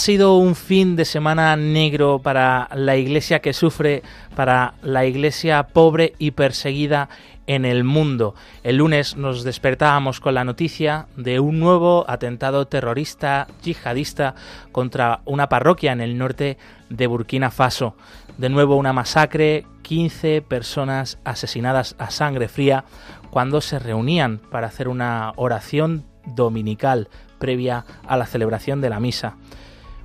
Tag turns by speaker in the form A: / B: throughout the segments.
A: Sido un fin de semana negro para la iglesia que sufre, para la iglesia pobre y perseguida en el mundo. El lunes nos despertábamos con la noticia de un nuevo atentado terrorista yihadista contra una parroquia en el norte de Burkina Faso. De nuevo una masacre, 15 personas asesinadas a sangre fría cuando se reunían para hacer una oración dominical previa a la celebración de la misa.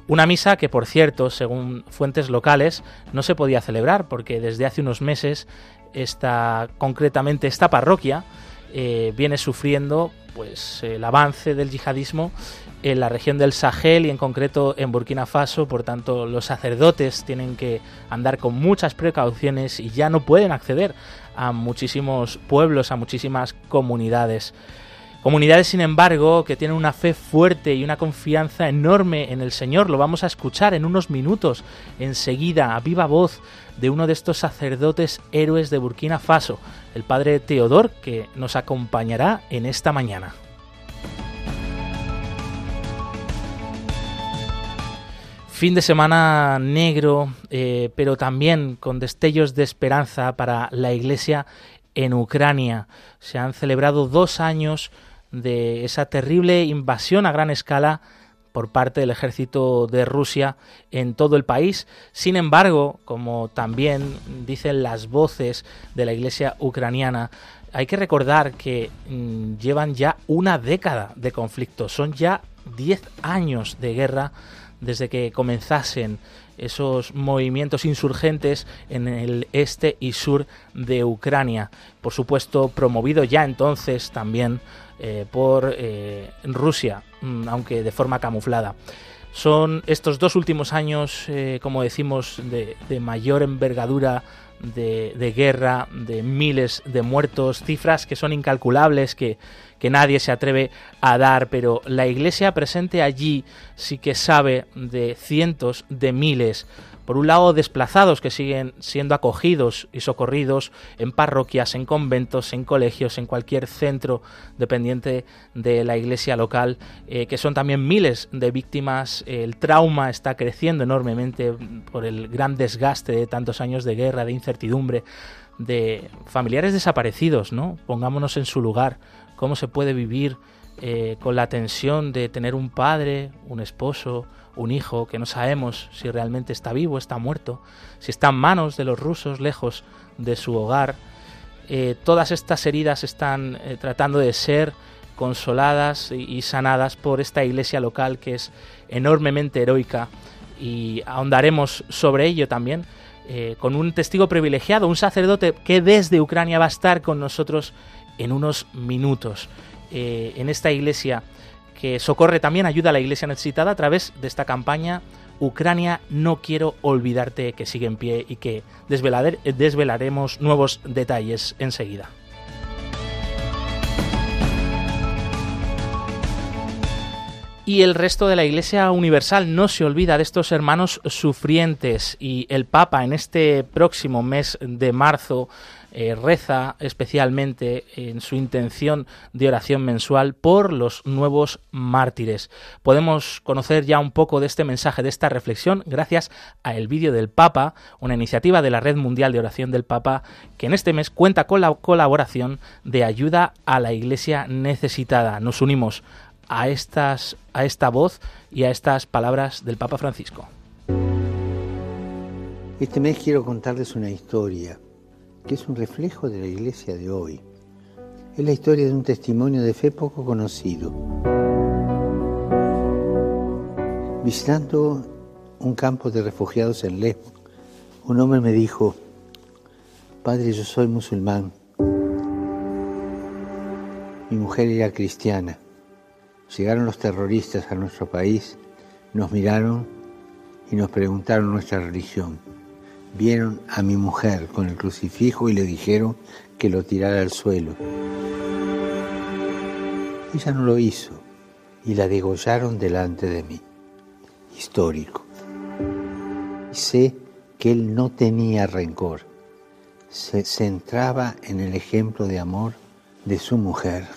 A: Una misa que, por cierto, según fuentes locales, no se podía celebrar porque desde hace unos meses esta, concretamente esta parroquia eh, viene sufriendo pues el avance del yihadismo en la región del Sahel y en concreto en Burkina Faso, por tanto los sacerdotes tienen que andar con muchas precauciones y ya no pueden acceder a muchísimos pueblos, a muchísimas comunidades. Comunidades, sin embargo, que tienen una fe fuerte y una confianza enorme en el Señor. Lo vamos a escuchar en unos minutos, enseguida, a viva voz, de uno de estos sacerdotes héroes de Burkina Faso, el padre Teodor, que nos acompañará en esta mañana. Fin de semana negro, eh, pero también con destellos de esperanza para la Iglesia en Ucrania. Se han celebrado dos años de esa terrible invasión a gran escala por parte del ejército de Rusia en todo el país. Sin embargo, como también dicen las voces de la iglesia ucraniana, hay que recordar que mm, llevan ya una década de conflicto, son ya 10 años de guerra desde que comenzasen esos movimientos insurgentes en el este y sur de Ucrania. Por supuesto, promovido ya entonces también eh, por eh, Rusia, mm, aunque de forma camuflada. Son estos dos últimos años, eh, como decimos, de, mayor envergadura de, guerra, de miles de muertos, cifras que son incalculables, que, que nadie se atreve a dar, pero la Iglesia presente allí sí que sabe de cientos de miles por un lado, desplazados que siguen siendo acogidos y socorridos en parroquias, en conventos, en colegios, en cualquier centro dependiente de la iglesia local, eh, que son también miles de víctimas. El trauma está creciendo enormemente por el gran desgaste de tantos años de guerra, de incertidumbre, de familiares desaparecidos, ¿no? Pongámonos en su lugar. ¿Cómo se puede vivir eh, con la tensión de tener un padre, un esposo, un hijo que no sabemos si realmente está vivo, está muerto, si está en manos de los rusos, lejos de su hogar. Eh, todas estas heridas están eh, tratando de ser consoladas y, sanadas por esta iglesia local que es enormemente heroica y ahondaremos sobre ello también eh, con un testigo privilegiado, un sacerdote que desde Ucrania va a estar con nosotros en unos minutos. en esta iglesia que socorre también, ayuda a la iglesia necesitada a través de esta campaña Ucrania, no quiero olvidarte que sigue en pie y que desvelaremos nuevos detalles enseguida. Y el resto de la Iglesia Universal no se olvida de estos hermanos sufrientes y el Papa en este próximo mes de marzo eh, reza especialmente en su intención de oración mensual por los nuevos mártires. Podemos conocer ya un poco de este mensaje, de esta reflexión, gracias a el vídeo del Papa, una iniciativa de la Red Mundial de Oración del Papa, que en este mes cuenta con la colaboración de ayuda a la Iglesia necesitada. Nos unimos a, estas, a esta voz y a estas palabras del Papa Francisco.
B: Este mes quiero contarles una historia que es un reflejo de la iglesia de hoy. Es la historia de un testimonio de fe poco conocido. Visitando un campo de refugiados en Lesbos, un hombre me dijo, Padre, yo soy musulmán, Mi mujer era cristiana. Llegaron los terroristas a nuestro país, nos miraron y nos preguntaron nuestra religión. Vieron a mi mujer con el crucifijo y le dijeron que lo tirara al suelo. Ella no lo hizo y la degollaron delante de mí. Histórico. Sé que él no tenía rencor. Se centraba en el ejemplo de amor de su mujer.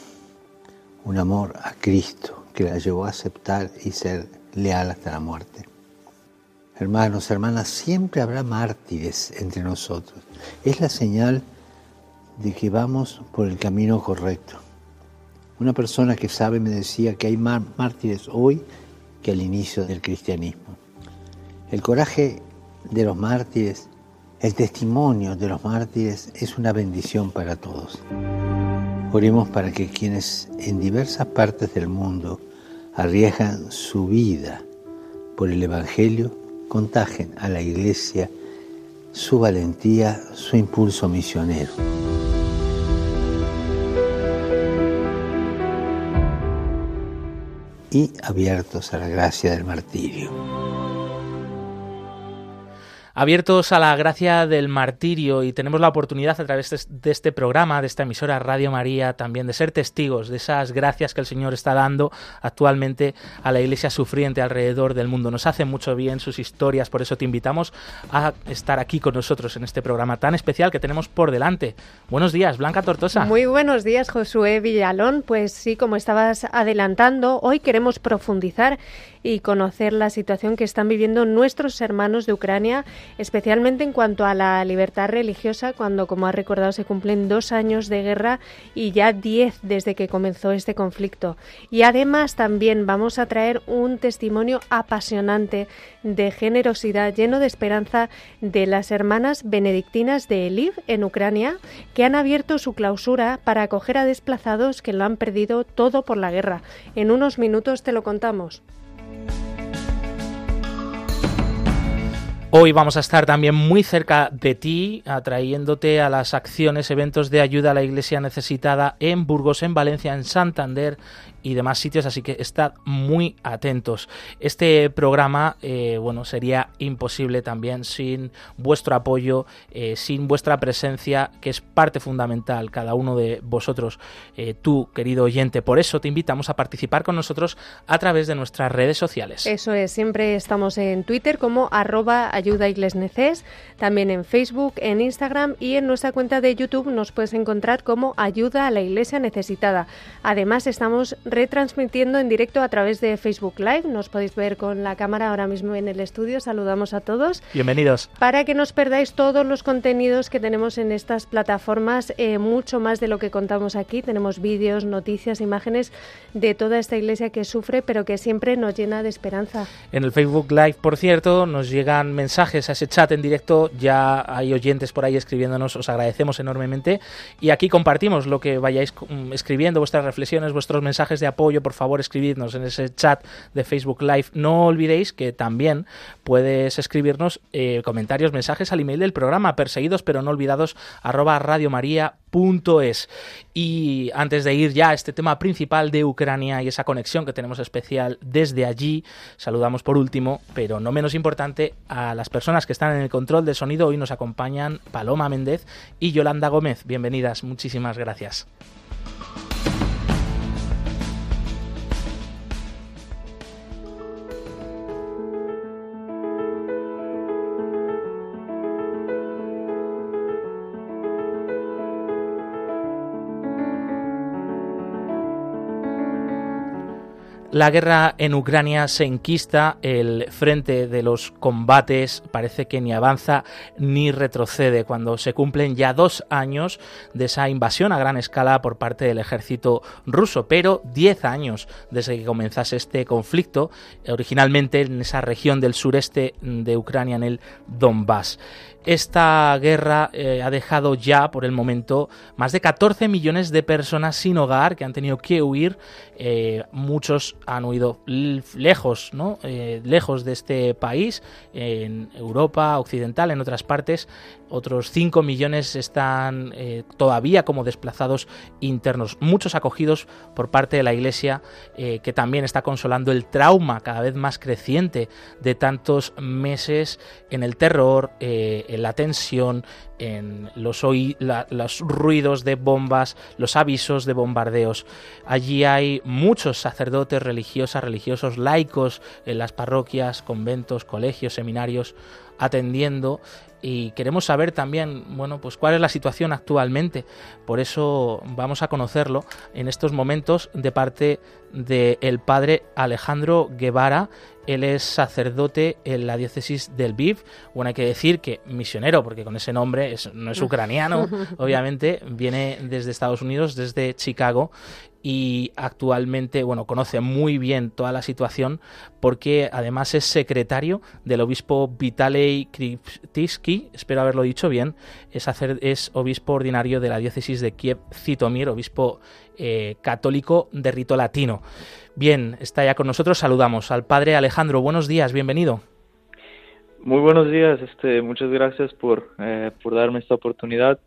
B: Un amor a Cristo que la llevó a aceptar y ser leal hasta la muerte. Hermanos, hermanas, siempre habrá mártires entre nosotros. Es la señal de que vamos por el camino correcto. Una persona que sabe me decía que hay más mártires hoy que al inicio del cristianismo. El coraje de los mártires, el testimonio de los mártires es una bendición para todos. Oremos para que quienes en diversas partes del mundo arriesgan su vida por el Evangelio, contagien a la Iglesia su valentía, su impulso misionero. y abiertos a la gracia del martirio
A: abiertos a la gracia del martirio y tenemos la oportunidad a través de este programa, de esta emisora Radio María, también de ser testigos de esas gracias que el Señor está dando actualmente a la iglesia sufriente alrededor del mundo. Nos hace mucho bien sus historias, por eso te invitamos a estar aquí con nosotros en este programa tan especial que tenemos por delante. Buenos días, Blanca Tortosa.
C: Muy buenos días, Josué Villalón. Pues sí, como estabas adelantando, hoy queremos profundizar y conocer la situación que están viviendo nuestros hermanos de Ucrania, especialmente en cuanto a la libertad religiosa, cuando, como ha recordado, se cumplen dos años de guerra y ya diez desde que comenzó este conflicto. Y además también vamos a traer un testimonio apasionante de generosidad, lleno de esperanza, de las hermanas benedictinas de Eliv en Ucrania, que han abierto su clausura para acoger a desplazados que lo han perdido todo por la guerra. En unos minutos te lo contamos.
A: Hoy vamos a estar también muy cerca de ti, atrayéndote a las acciones, eventos de ayuda a la iglesia necesitada en Burgos, en Valencia, en Santander y demás sitios, así que estad muy atentos. Este programa, eh, bueno, sería imposible también sin vuestro apoyo, eh, sin vuestra presencia, que es parte fundamental, cada uno de vosotros, eh, tú, querido oyente. Por eso te invitamos a participar con nosotros a través de nuestras redes sociales.
C: Eso es, siempre estamos en Twitter como arroba ayuda también en Facebook, en Instagram y en nuestra cuenta de YouTube nos puedes encontrar como ayuda a la iglesia necesitada. Además, estamos retransmitiendo en directo a través de Facebook Live. Nos podéis ver con la cámara ahora mismo en el estudio. Saludamos a todos.
A: Bienvenidos.
C: Para que nos perdáis todos los contenidos que tenemos en estas plataformas, eh, mucho más de lo que contamos aquí. Tenemos vídeos, noticias, imágenes de toda esta iglesia que sufre, pero que siempre nos llena de esperanza.
A: En el Facebook Live, por cierto, nos llegan mensajes a ese chat en directo. Ya hay oyentes por ahí escribiéndonos. Os agradecemos enormemente. Y aquí compartimos lo que vayáis mm, escribiendo, vuestras reflexiones, vuestros mensajes de apoyo, por favor escribidnos en ese chat de Facebook Live. No olvidéis que también puedes escribirnos eh, comentarios, mensajes al email del programa, perseguidos pero no olvidados, arroba radiomaria.es. Y antes de ir ya a este tema principal de Ucrania y esa conexión que tenemos especial desde allí, saludamos por último, pero no menos importante, a las personas que están en el control de sonido. Hoy nos acompañan Paloma Méndez y Yolanda Gómez. Bienvenidas, muchísimas gracias. La guerra en Ucrania se enquista, el frente de los combates parece que ni avanza ni retrocede cuando se cumplen ya dos años de esa invasión a gran escala por parte del ejército ruso, pero diez años desde que comenzase este conflicto, originalmente en esa región del sureste de Ucrania, en el Donbass. Esta guerra eh, ha dejado ya, por el momento, más de 14 millones de personas sin hogar que han tenido que huir. Eh, muchos han huido lejos, ¿no? Eh, lejos de este país, en Europa Occidental, en otras partes. Otros 5 millones están todavía como desplazados internos. Muchos acogidos por parte de la Iglesia, que también está consolando el trauma cada vez más creciente de tantos meses en el terror, en la tensión, en los, los ruidos de bombas, los avisos de bombardeos. Allí hay muchos sacerdotes, religiosas, religiosos, laicos en las parroquias, conventos, colegios, seminarios, atendiendo y queremos saber también, bueno, pues cuál es la situación actualmente. Por eso vamos a conocerlo en estos momentos de parte del padre Alejandro Guevara. Él es sacerdote en la diócesis del Viv. Bueno, hay que decir que misionero, porque con ese nombre no es ucraniano, obviamente, viene desde Estados Unidos, desde Chicago, y actualmente, bueno, conoce muy bien toda la situación porque además es secretario del obispo Vitalei Kriptiski, espero haberlo dicho bien, es, obispo ordinario de la diócesis de Kiev Zitomir, obispo eh, católico de rito latino. Bien, está ya con nosotros, saludamos al padre Alejandro, buenos días, bienvenido.
D: Muy buenos días, este, muchas gracias por, eh, por darme esta oportunidad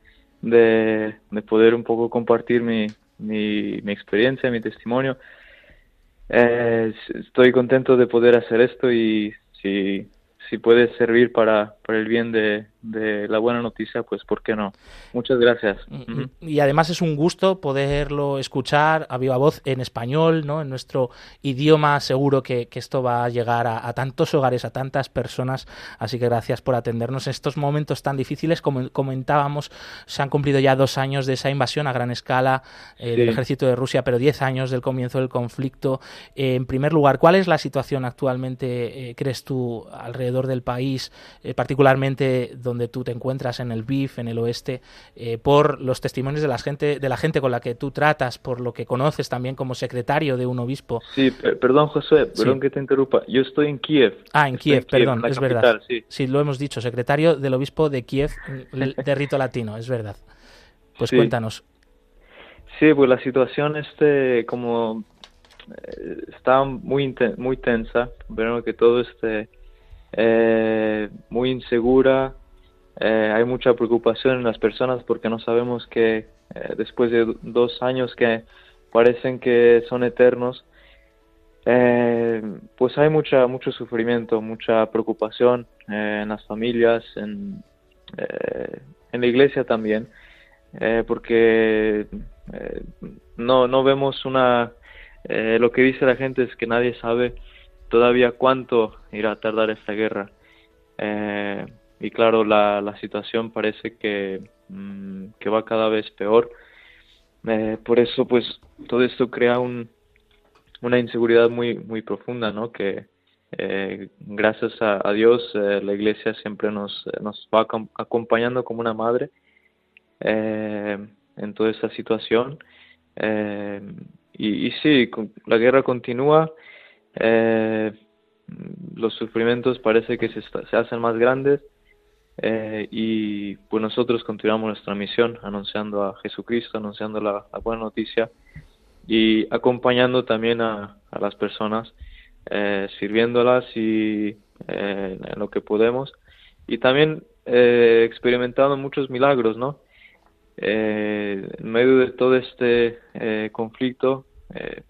D: de, de poder un poco compartir mi, mi, mi experiencia, mi testimonio. Eh, estoy contento de poder hacer esto y si, si puede servir para, para el bien de, de la buena noticia, pues ¿por qué no? Muchas gracias.
A: Y además es un gusto poderlo escuchar a viva voz en español, ¿no? En nuestro idioma, seguro que, esto va a llegar a, tantos hogares, a tantas personas, así que gracias por atendernos en estos momentos tan difíciles. Como comentábamos, se han cumplido ya dos años de esa invasión a gran escala eh, del ejército de Rusia, pero diez años del comienzo del conflicto. Eh, en primer lugar, ¿cuál es la situación actualmente, eh, crees tú, alrededor del país, particularmente donde tú te encuentras en el BIF, en el oeste, eh, por los testimonios de la gente, de la gente con la que tú tratas, por lo que conoces también como secretario de un obispo.
D: Sí, perdón José, perdón que te interrumpa. Yo estoy en Kiev.
A: Ah, en Kiev, perdón, es verdad. Sí. lo hemos dicho, secretario del obispo de Kiev de rito latino, es verdad. Pues cuéntanos.
D: Sí, pues la situación este como eh, está muy muy tensa, pero que todo esté eh, muy insegura, eh, hay mucha preocupación en las personas porque no sabemos que eh, después de dos años que parecen que son eternos, eh, pues hay mucha mucho sufrimiento, mucha preocupación en las familias, en, en la iglesia también, porque no no vemos una lo que dice la gente es que nadie sabe todavía cuánto irá a tardar esta guerra. Eh, y claro, la, la situación parece que, mm, que va cada vez peor. Eh, por eso, pues, todo esto crea un, una inseguridad muy, muy profunda, ¿no? Que eh, gracias a, Dios eh, la Iglesia siempre nos, nos va acompañando como una madre en toda esta situación. y, y sí, la guerra continúa. los sufrimientos parece que se, se hacen más grandes eh, y pues nosotros continuamos nuestra misión anunciando a Jesucristo, anunciando la, buena noticia y acompañando también a, las personas, eh, sirviéndolas y eh, en lo que podemos y también experimentando muchos milagros, ¿no? en medio de todo este conflicto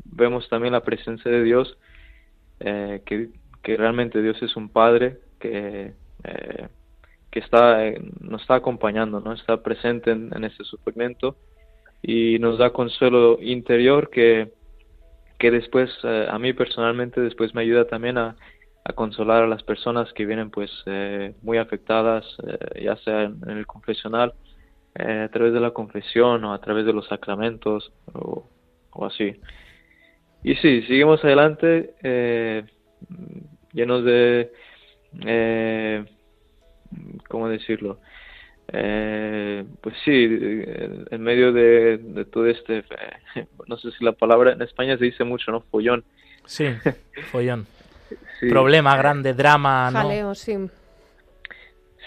D: vemos también la presencia de Dios, que, que realmente Dios es un Padre que que está, eh, nos está acompañando, ¿no? está presente en, en este sufrimiento y nos da consuelo interior que, que después, eh, a mí personalmente, después me ayuda también a, consolar a las personas que vienen pues eh, muy afectadas, ya sea en, el confesional, a través de la confesión o a través de los sacramentos o, o así. Y sí, seguimos adelante llenos de ¿cómo decirlo? Eh, pues sí, en medio de, todo este, no sé si la palabra en España se dice mucho, ¿no? Follón.
A: Sí, follón. Problema grande, drama, ¿no?
C: sí.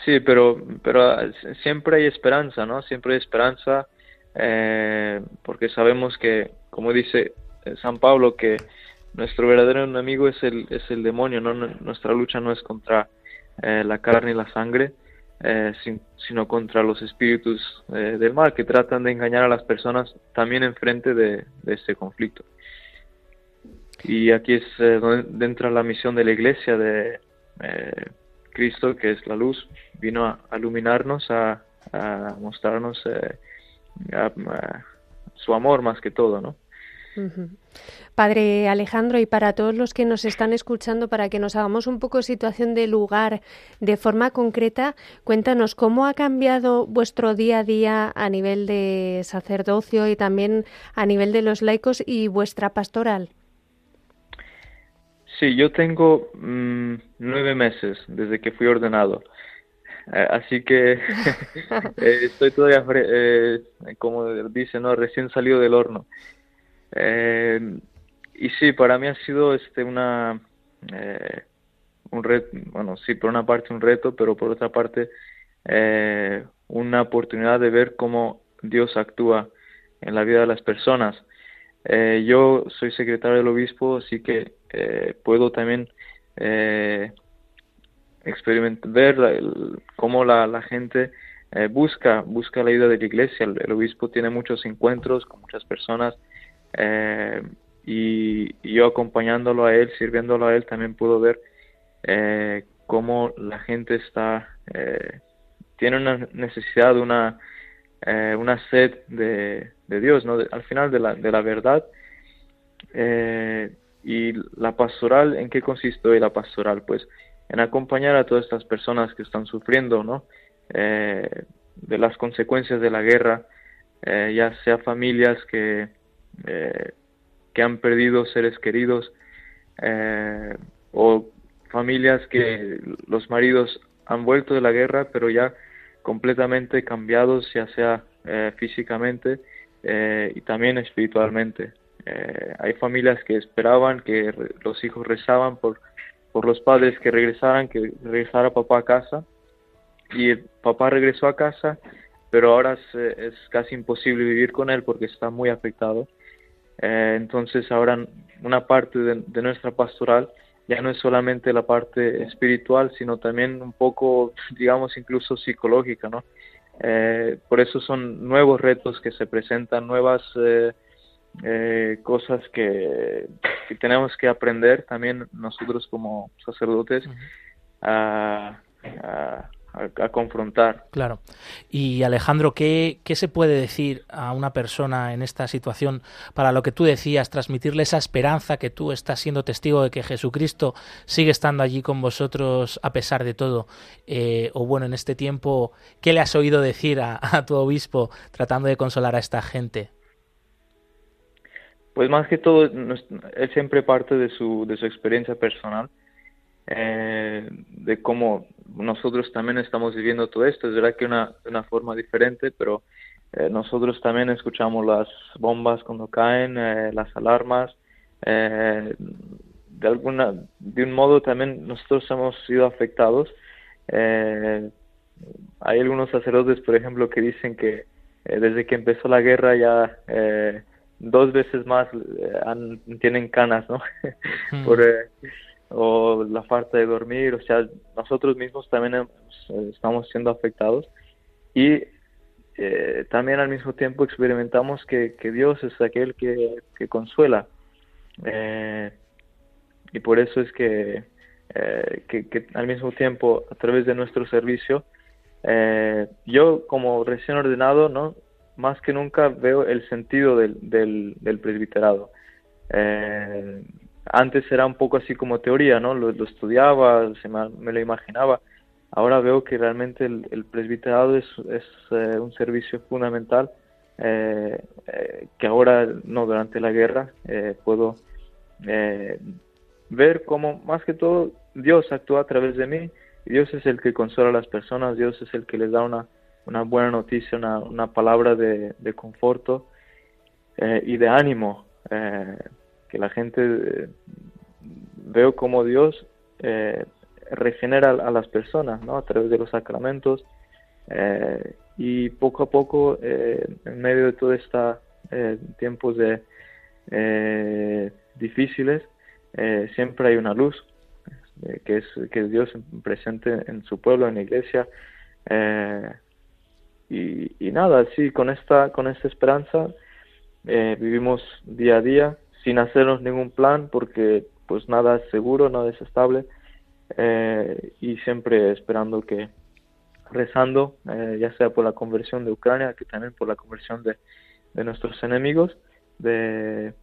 D: Sí, pero, pero siempre hay esperanza, ¿no? Siempre hay esperanza porque sabemos que, como dice San Pablo, que nuestro verdadero enemigo es el, es el demonio, ¿no? Nuestra lucha no es contra la carne y la sangre, eh, sino contra los espíritus eh, del mal que tratan de engañar a las personas también enfrente de, de este conflicto. Y aquí es eh, donde entra la misión de la iglesia de Cristo, que es la luz, vino a, iluminarnos, a, mostrarnos su amor más que todo, ¿no?
C: Padre Alejandro, y para todos los que nos están escuchando, para que nos hagamos un poco situación de lugar de forma concreta, cuéntanos cómo ha cambiado vuestro día a día a nivel de sacerdocio y también a nivel de los laicos y vuestra pastoral.
D: Sí, yo tengo mm, nueve meses desde que fui ordenado. Eh, así que eh, estoy todavía, eh, como dice, ¿no? recién salido del horno. Eh, y sí, para mí ha sido este una eh, un reto, bueno, sí, por una parte un reto, pero por otra parte eh, una oportunidad de ver cómo Dios actúa en la vida de las personas. yo soy secretario del obispo, así que puedo también experimentar, ver cómo la gente busca, busca la ayuda de la iglesia. el, obispo tiene muchos encuentros con muchas personas eh, y, yo acompañándolo a él, sirviéndolo a él, también puedo ver eh, cómo la gente está, eh, tiene una necesidad, una, eh, una sed de, de Dios, ¿no? al final de la, de la verdad. y la pastoral, ¿en qué consiste hoy la pastoral? Pues en acompañar a todas estas personas que están sufriendo, ¿no? de las consecuencias de la guerra, ya sea familias que eh, que han perdido seres queridos eh, o familias que los maridos han vuelto de la guerra pero ya completamente cambiados ya sea eh, físicamente y también espiritualmente. Hay familias que esperaban que los hijos rezaban por por los padres que regresaran que regresara papá a casa y el papá regresó a casa pero ahora es, es, casi imposible vivir con él porque está muy afectado eh, entonces ahora una parte de, nuestra pastoral ya no es solamente la parte espiritual, sino también un poco, digamos, incluso psicológica, ¿no? Eh, por eso son nuevos retos que se presentan, nuevas eh, cosas que, tenemos que aprender también nosotros como sacerdotes a, a, confrontar.
A: Claro. Y Alejandro, ¿qué, ¿qué, se puede decir a una persona en esta situación para lo que tú decías, transmitirle esa esperanza que tú estás siendo testigo de que Jesucristo sigue estando allí con vosotros a pesar de todo? Eh, o bueno, en este tiempo, ¿qué le has oído decir a, a tu obispo tratando de consolar a esta gente?
D: Pues más que todo, él siempre parte de su, de su experiencia personal eh, de cómo nosotros también estamos viviendo todo esto. Es verdad que una, de una forma diferente, pero eh, nosotros también escuchamos las bombas cuando caen, eh, las alarmas. Eh, de alguna, de un modo también nosotros hemos sido afectados. hay algunos sacerdotes, por ejemplo, que dicen que desde que empezó la guerra ya dos veces más tienen canas, ¿no? Por, o la falta de dormir, o sea, nosotros mismos también eh, estamos siendo afectados. Y eh, también al mismo tiempo experimentamos que, que Dios es aquel que, que consuela. Eh, y por eso es que, que, que, al mismo tiempo a través de nuestro servicio yo como recién ordenado no más que nunca veo el sentido del, del, del presbiterado antes era un poco así como teoría, ¿no? Lo, estudiaba, se me, lo imaginaba. Ahora veo que realmente el, presbiterado es, eh, un servicio fundamental eh, eh, que ahora, no durante la guerra, puedo ver cómo, más que todo, Dios actúa a través de mí. Dios es el que consuela a las personas, Dios es el que les da una, buena noticia, una, una palabra de, de conforto y de ánimo que la gente eh, veo como Dios eh, regenera a las personas, ¿no? A través de los sacramentos. y poco a poco, en medio de todos estos tiempos de, difíciles, siempre hay una luz, que es que es Dios presente en su pueblo, en la iglesia. y, y, nada, sí, con esta, con esta esperanza vivimos día a día sin hacernos ningún plan porque pues nada es seguro, nada es estable eh, y siempre esperando que rezando, eh, ya sea por la conversión de Ucrania, que también por la conversión de, de nuestros enemigos, de,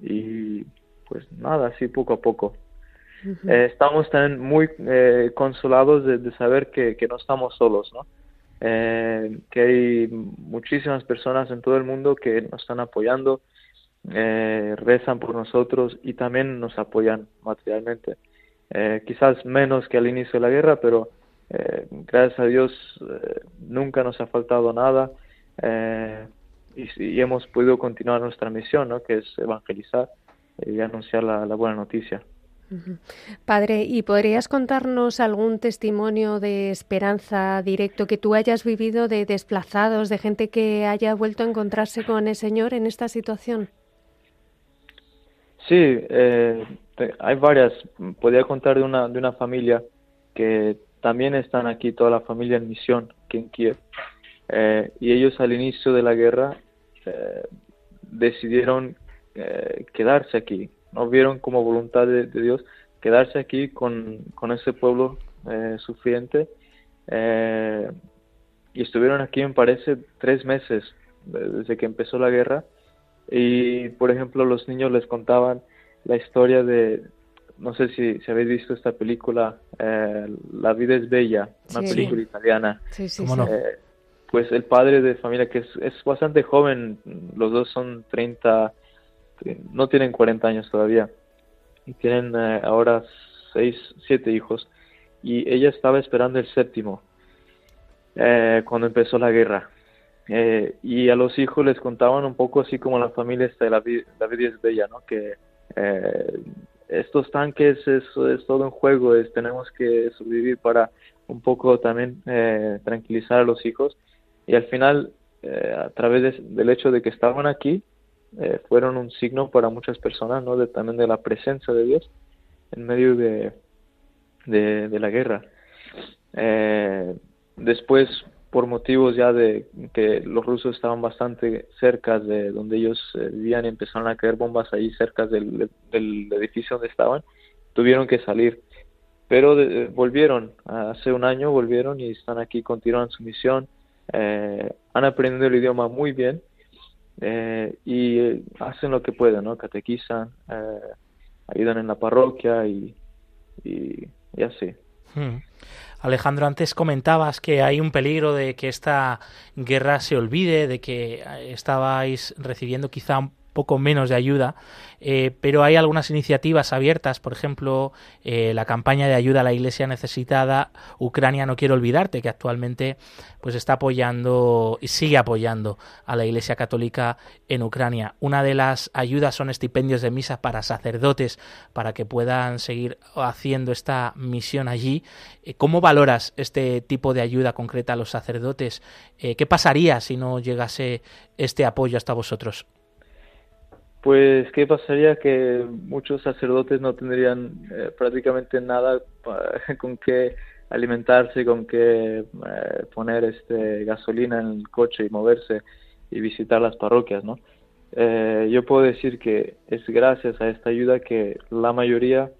D: y pues nada, así poco a poco. eh, estamos también muy eh, consolados de, de saber que, que, no estamos solos, ¿no? Que hay muchísimas personas en todo el mundo que nos están apoyando, eh, rezan por nosotros y también nos apoyan materialmente. Eh, quizás menos que al inicio de la guerra, pero eh, gracias a Dios eh, nunca nos ha faltado nada eh, y, hemos podido continuar nuestra misión, ¿no? que es evangelizar y anunciar la buena noticia.
C: Padre, ¿y podrías contarnos algún testimonio de esperanza directo que tú hayas vivido de desplazados, de gente que haya vuelto a encontrarse con el Señor en esta situación?
D: Sí, eh, hay varias. Podría contar de una, de una familia que también están aquí, toda la familia en misión, aquí en Kiev. Eh, y ellos al inicio de la guerra eh, decidieron eh, quedarse aquí. No vieron como voluntad de, de Dios quedarse aquí con, con ese pueblo eh, sufriente. y estuvieron aquí, me parece, tres meses desde que empezó la guerra y por ejemplo los niños les contaban la historia de no sé si, si habéis visto esta película eh, La vida es bella una
C: Sí.
D: película italiana
C: Sí, sí,
A: ¿Cómo
C: sí.
A: no?
D: Eh, pues el padre de familia que es, es bastante joven los dos son 30 no tienen 40 años todavía y tienen eh, ahora seis siete hijos y ella estaba esperando el séptimo eh, cuando empezó la guerra eh, y a los hijos les contaban un poco así como la familia está la, la vida es bella, ¿no? Que eh, estos tanques es, es todo un juego, es, tenemos que sobrevivir para un poco también eh, tranquilizar a los hijos y al final eh, a través de- del hecho de que estaban aquí eh, fueron un signo para muchas personas, ¿no? De, también de la presencia de Dios en medio de, de, de la guerra. Eh, después, por motivos ya de que los rusos estaban bastante cerca de donde ellos eh, vivían empezaron a caer bombas ahí cerca del, edificio donde estaban, tuvieron que salir. Pero de- volvieron, hace un año volvieron y están aquí, continúan su misión, eh, han aprendido el idioma muy bien eh, y eh, hacen lo que pueden, ¿no? Catequizan, eh, ayudan en la parroquia y, y, y así.
A: Hmm. Alejandro, antes comentabas que hay un peligro de que esta guerra se olvide, de que estabais recibiendo quizá poco menos de ayuda, eh, pero hay algunas iniciativas abiertas, por ejemplo, eh, la campaña de ayuda a la Iglesia necesitada, Ucrania no quiero olvidarte, que actualmente pues está apoyando y sigue apoyando a la Iglesia Católica en Ucrania. Una de las ayudas son estipendios de misa para sacerdotes para que puedan seguir haciendo esta misión allí. Eh, ¿Cómo valoras este tipo de ayuda concreta a los sacerdotes? ¿Qué pasaría si no llegase este apoyo hasta vosotros?
D: Pues, ¿qué pasaría? Que muchos sacerdotes no tendrían eh, prácticamente nada con qué alimentarse, con qué eh, poner este gasolina en el coche y moverse y visitar las parroquias, ¿no? Eh, yo puedo decir que es gracias a esta ayuda que la mayoría,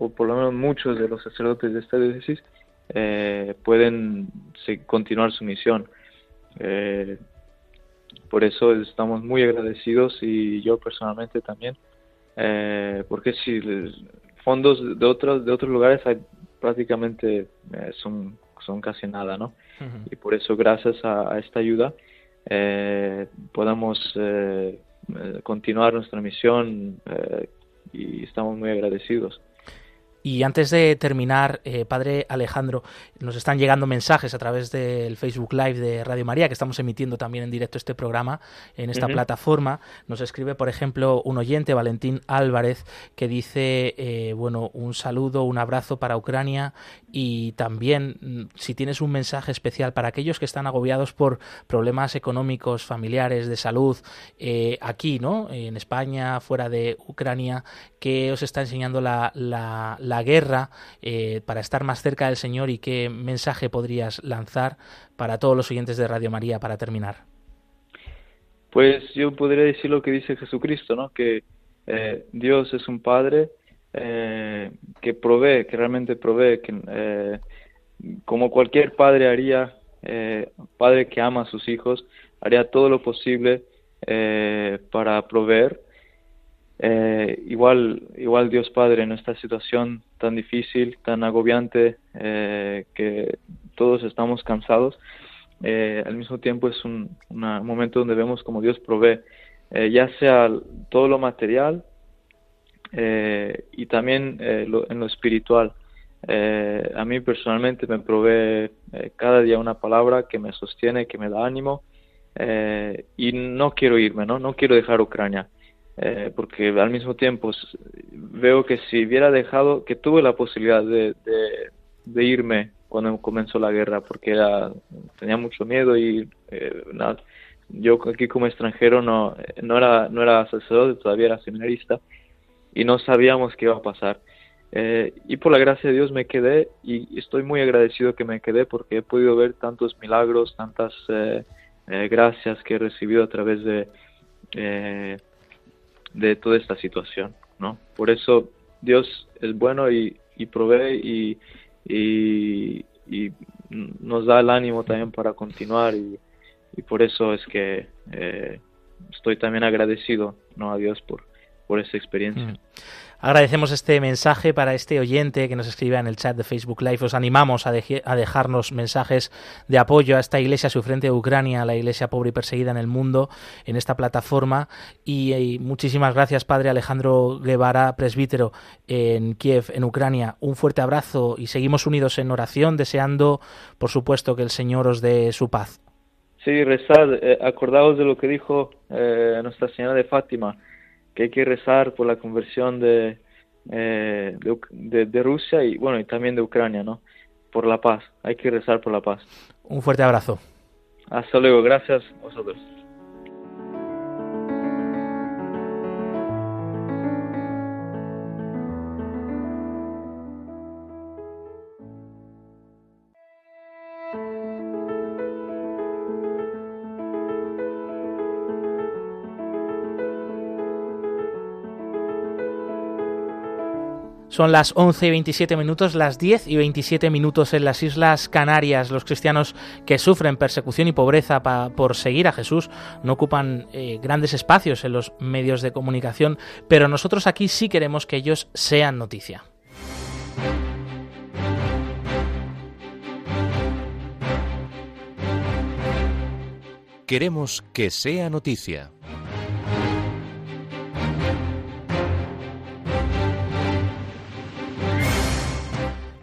D: o por lo menos muchos de los sacerdotes de esta diócesis, pueden continuar su misión. Por eso estamos muy agradecidos y yo personalmente también, eh, porque si fondos de otros de otros lugares hay prácticamente eh, son son casi nada, ¿no? Y por eso gracias a, a esta ayuda eh, podamos eh, eh, continuar nuestra misión y estamos muy agradecidos.
A: Y antes de terminar, eh, Padre Alejandro, nos están llegando mensajes a través del Facebook Live de Radio María, que estamos emitiendo también en directo este programa en esta plataforma. Nos escribe, por ejemplo, un oyente, Valentín Álvarez, que dice, eh, bueno, un saludo, un abrazo para Ucrania y también mm, si tienes un mensaje especial para aquellos que están agobiados por problemas económicos, familiares, de salud, eh, aquí, ¿no? En España, fuera de Ucrania, que os está enseñando la, la, guerra eh, para estar más cerca del Señor y qué mensaje podrías lanzar para todos los oyentes de Radio María para terminar.
D: Pues yo podría decir lo que dice Jesucristo, ¿no? Que eh, Dios es un Padre eh, que provee, que realmente provee, que como cualquier padre haría, padre que ama a sus hijos, haría todo lo posible para proveer. Igual, igual Dios Padre en esta situación tan difícil, tan agobiante, que todos estamos cansados, eh, al mismo tiempo es un, momento donde vemos como Dios provee, eh, ya sea todo lo material eh, y también en lo espiritual. a mí personalmente me provee cada día una palabra que me sostiene, que me da ánimo y no quiero irme, no, no quiero dejar Ucrania. Porque al mismo tiempo veo que si hubiera dejado, que tuve la posibilidad de, de irme cuando comenzó la guerra porque era, tenía mucho miedo y eh, yo aquí como extranjero no, no, era, no era sacerdote, todavía era seminarista y no sabíamos qué iba a pasar. Eh, y por la gracia de Dios me quedé y estoy muy agradecido que me quedé porque he podido ver tantos milagros, tantas eh, gracias que he recibido a través de, de toda esta situación. ¿no? Por eso Dios es bueno y, y provee y, y, nos da el ánimo también para continuar y, por eso es que eh, estoy también agradecido ¿no? a Dios por, por esa experiencia. Mm.
A: Agradecemos este mensaje para este oyente que nos escribe en el chat de Facebook Live. Os animamos a, dejarnos mensajes de apoyo a esta iglesia sufriente de Ucrania, la iglesia pobre y perseguida en el mundo, en esta plataforma. Y, muchísimas gracias, Padre Alejandro Guevara, presbítero en Kiev, en Ucrania. Un fuerte abrazo y seguimos unidos en oración, deseando, por supuesto, que el Señor os dé su paz.
D: Sí, rezad, eh, acordaos de lo que dijo eh, Nuestra Señora de Fátima que hay que rezar por la conversión de, eh, de, Rusia y bueno y también de Ucrania, ¿no? Por la paz. Hay que rezar por la paz.
A: Un fuerte abrazo.
D: Hasta luego. Gracias a vosotros.
A: Son las 11 y 27 minutos, las 10 y 27 minutos en las Islas Canarias. Los cristianos que sufren persecución y pobreza por seguir a Jesús no ocupan eh, grandes espacios en los medios de comunicación, pero nosotros aquí sí queremos que ellos sean noticia.
E: Queremos que sea noticia.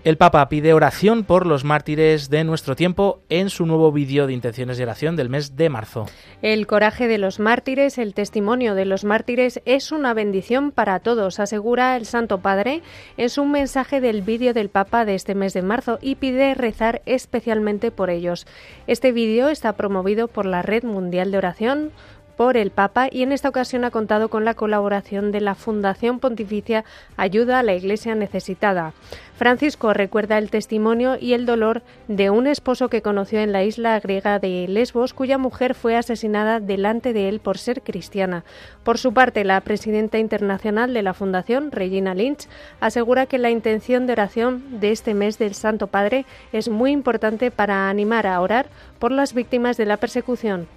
A: El Papa pide oración por los mártires de nuestro tiempo en su nuevo vídeo de intenciones de oración del mes de marzo.
C: El coraje de los mártires, el testimonio de los mártires es una bendición para todos, asegura el Santo Padre en su mensaje del vídeo del Papa de este mes de marzo y pide rezar especialmente por ellos. Este vídeo está promovido por la Red Mundial de Oración por el Papa y en esta ocasión ha contado con la colaboración de la Fundación Pontificia Ayuda a la Iglesia Necesitada. Francisco recuerda el testimonio y el dolor de un esposo que conoció en la isla griega de Lesbos, cuya mujer fue asesinada delante de él por ser cristiana. Por su parte, la presidenta internacional de la Fundación, Regina Lynch, asegura que la intención de oración de este mes del Santo Padre es muy importante para animar a orar por las víctimas de la persecución.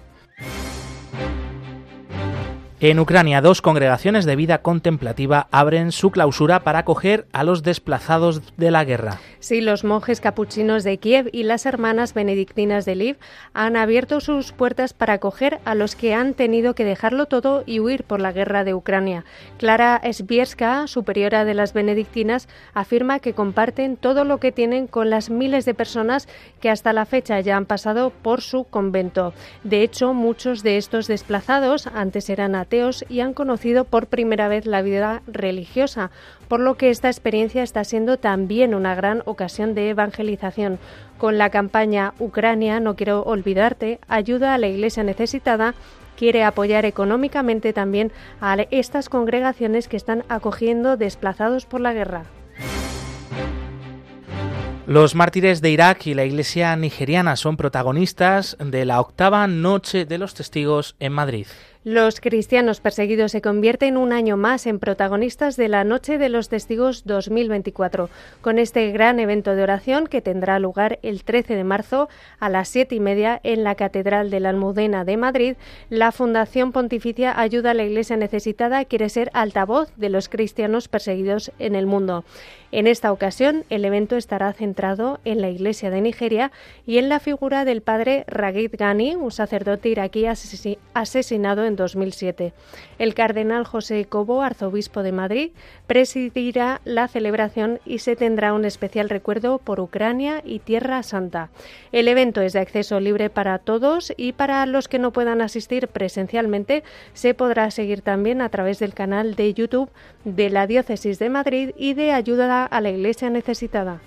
A: En Ucrania, dos congregaciones de vida contemplativa abren su clausura para acoger a los desplazados de la guerra.
C: Sí, los monjes capuchinos de Kiev y las hermanas benedictinas de Lviv han abierto sus puertas para acoger a los que han tenido que dejarlo todo y huir por la guerra de Ucrania. Clara Sbierska, superiora de las benedictinas, afirma que comparten todo lo que tienen con las miles de personas que hasta la fecha ya han pasado por su convento. De hecho, muchos de estos desplazados antes eran y han conocido por primera vez la vida religiosa, por lo que esta experiencia está siendo también una gran ocasión de evangelización. Con la campaña Ucrania, no quiero olvidarte, ayuda a la Iglesia necesitada quiere apoyar económicamente también a estas congregaciones que están acogiendo desplazados por la guerra.
A: Los mártires de Irak y la iglesia nigeriana son protagonistas de la octava Noche de los Testigos en Madrid.
C: Los cristianos perseguidos se convierten un año más en protagonistas de la Noche de los Testigos 2024, con este gran evento de oración que tendrá lugar el 13 de marzo a las siete y media en la Catedral de la Almudena de Madrid. La Fundación Pontificia Ayuda a la Iglesia Necesitada quiere ser altavoz de los cristianos perseguidos en el mundo. En esta ocasión, el evento estará centrado en la Iglesia de Nigeria y en la figura del padre Ragid Ghani, un sacerdote iraquí asesinado en 2007. El cardenal José Cobo, arzobispo de Madrid, presidirá la celebración y se tendrá un especial recuerdo por Ucrania y Tierra Santa. El evento es de acceso libre para todos y para los que no puedan asistir presencialmente se podrá seguir también a través del canal de YouTube de la Diócesis de Madrid y de Ayuda a la Iglesia necesitada.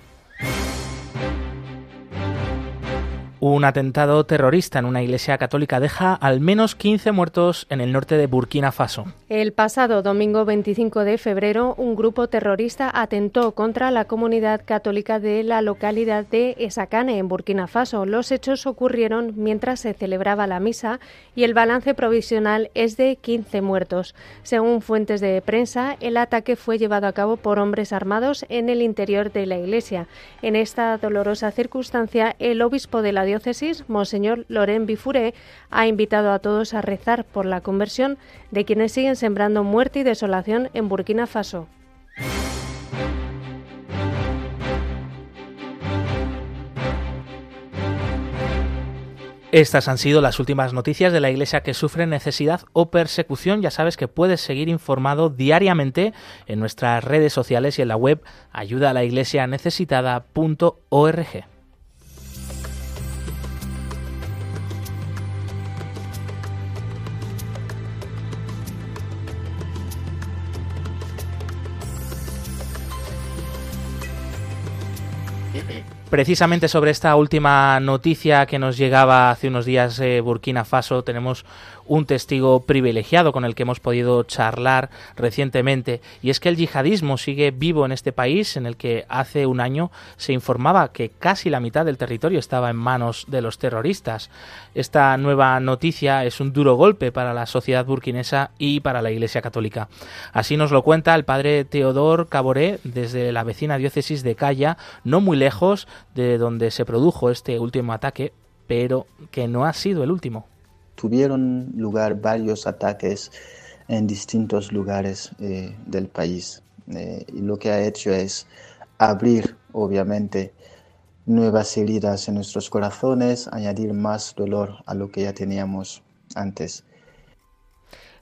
A: Un atentado terrorista en una iglesia católica deja al menos 15 muertos en el norte de Burkina Faso.
C: El pasado domingo 25 de febrero, un grupo terrorista atentó contra la comunidad católica de la localidad de Esacane, en Burkina Faso. Los hechos ocurrieron mientras se celebraba la misa y el balance provisional es de 15 muertos. Según fuentes de prensa, el ataque fue llevado a cabo por hombres armados en el interior de la iglesia. En esta dolorosa circunstancia, el obispo de la Monseñor Loren Bifuré, ha invitado a todos a rezar por la conversión de quienes siguen sembrando muerte y desolación en Burkina Faso.
A: Estas han sido las últimas noticias de la Iglesia que sufre necesidad o persecución. Ya sabes que puedes seguir informado diariamente en nuestras redes sociales y en la web ayudalaiglesianecesitada.org. Precisamente sobre esta última noticia que nos llegaba hace unos días de Burkina Faso, tenemos un testigo privilegiado con el que hemos podido charlar recientemente, y es que el yihadismo sigue vivo en este país, en el que hace un año se informaba que casi la mitad del territorio estaba en manos de los terroristas. Esta nueva noticia es un duro golpe para la sociedad burkinesa y para la Iglesia Católica. Así nos lo cuenta el padre Teodor Caboré desde la vecina diócesis de Calla, no muy lejos de donde se produjo este último ataque, pero que no ha sido el último
F: tuvieron lugar varios ataques en distintos lugares eh, del país. Eh, y lo que ha hecho es abrir, obviamente, nuevas heridas en nuestros corazones, añadir más dolor a lo que ya teníamos antes.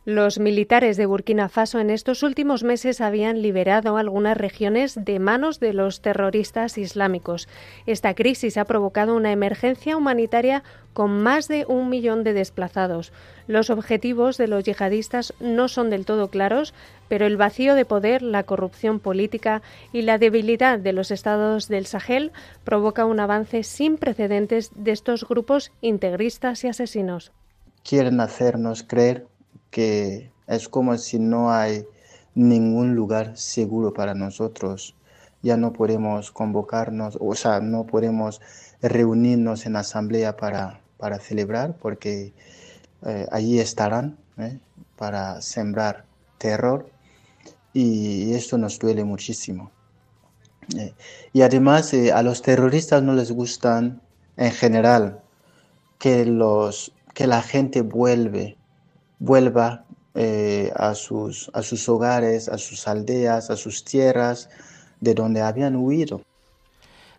C: Los militares de Burkina Faso en estos últimos meses habían liberado algunas regiones de manos de los terroristas islámicos. Esta crisis ha provocado una emergencia humanitaria con más de un millón de desplazados. Los objetivos de los yihadistas no son del todo claros, pero el vacío de poder, la corrupción política y la debilidad de los estados del Sahel provoca un avance sin precedentes de estos grupos integristas y asesinos.
F: Quieren hacernos creer que es como si no hay ningún lugar seguro para nosotros. Ya no podemos convocarnos, o sea, no podemos reunirnos en asamblea para, para celebrar porque eh, allí estarán ¿eh? para sembrar terror y esto nos duele muchísimo. Eh, y además a los terroristas no les gustan en general que, los, que la gente vuelve vuelva eh, a, sus, a sus hogares, a sus aldeas, a sus tierras, de donde habían huido.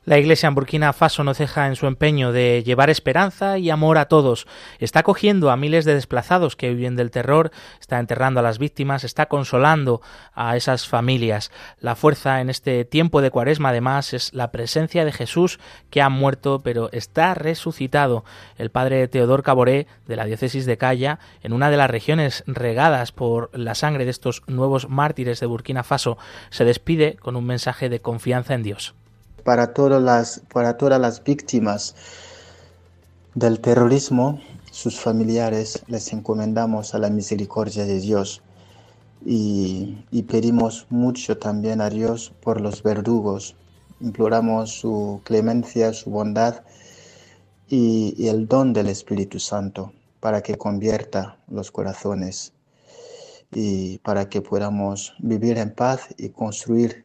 A: La Iglesia en Burkina Faso no ceja en su empeño de llevar esperanza y amor a todos. Está acogiendo a miles de desplazados que viven del terror, está enterrando a las víctimas, está consolando a esas familias. La fuerza en este tiempo de cuaresma, además, es la presencia de Jesús que ha muerto pero está resucitado. El padre Teodor Caboré, de la diócesis de Calla, en una de las regiones regadas por la sangre de estos nuevos mártires de Burkina Faso, se despide con un mensaje de confianza en Dios
F: para todas las, para todas las víctimas del terrorismo, sus familiares, les encomendamos a la misericordia de Dios y, pedimos mucho también a Dios por los verdugos. Imploramos su clemencia, su bondad y, y el don del Espíritu Santo para que convierta los corazones y para que podamos vivir en paz y construir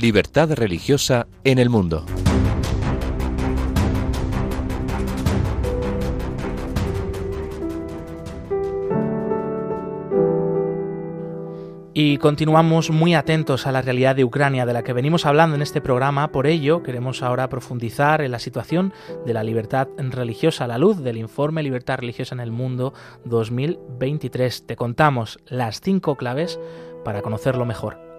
E: Libertad religiosa en el mundo.
A: Y continuamos muy atentos a la realidad de Ucrania de la que venimos hablando en este programa. Por ello, queremos ahora profundizar en la situación de la libertad religiosa a la luz del informe Libertad Religiosa en el Mundo 2023. Te contamos las cinco claves para conocerlo mejor.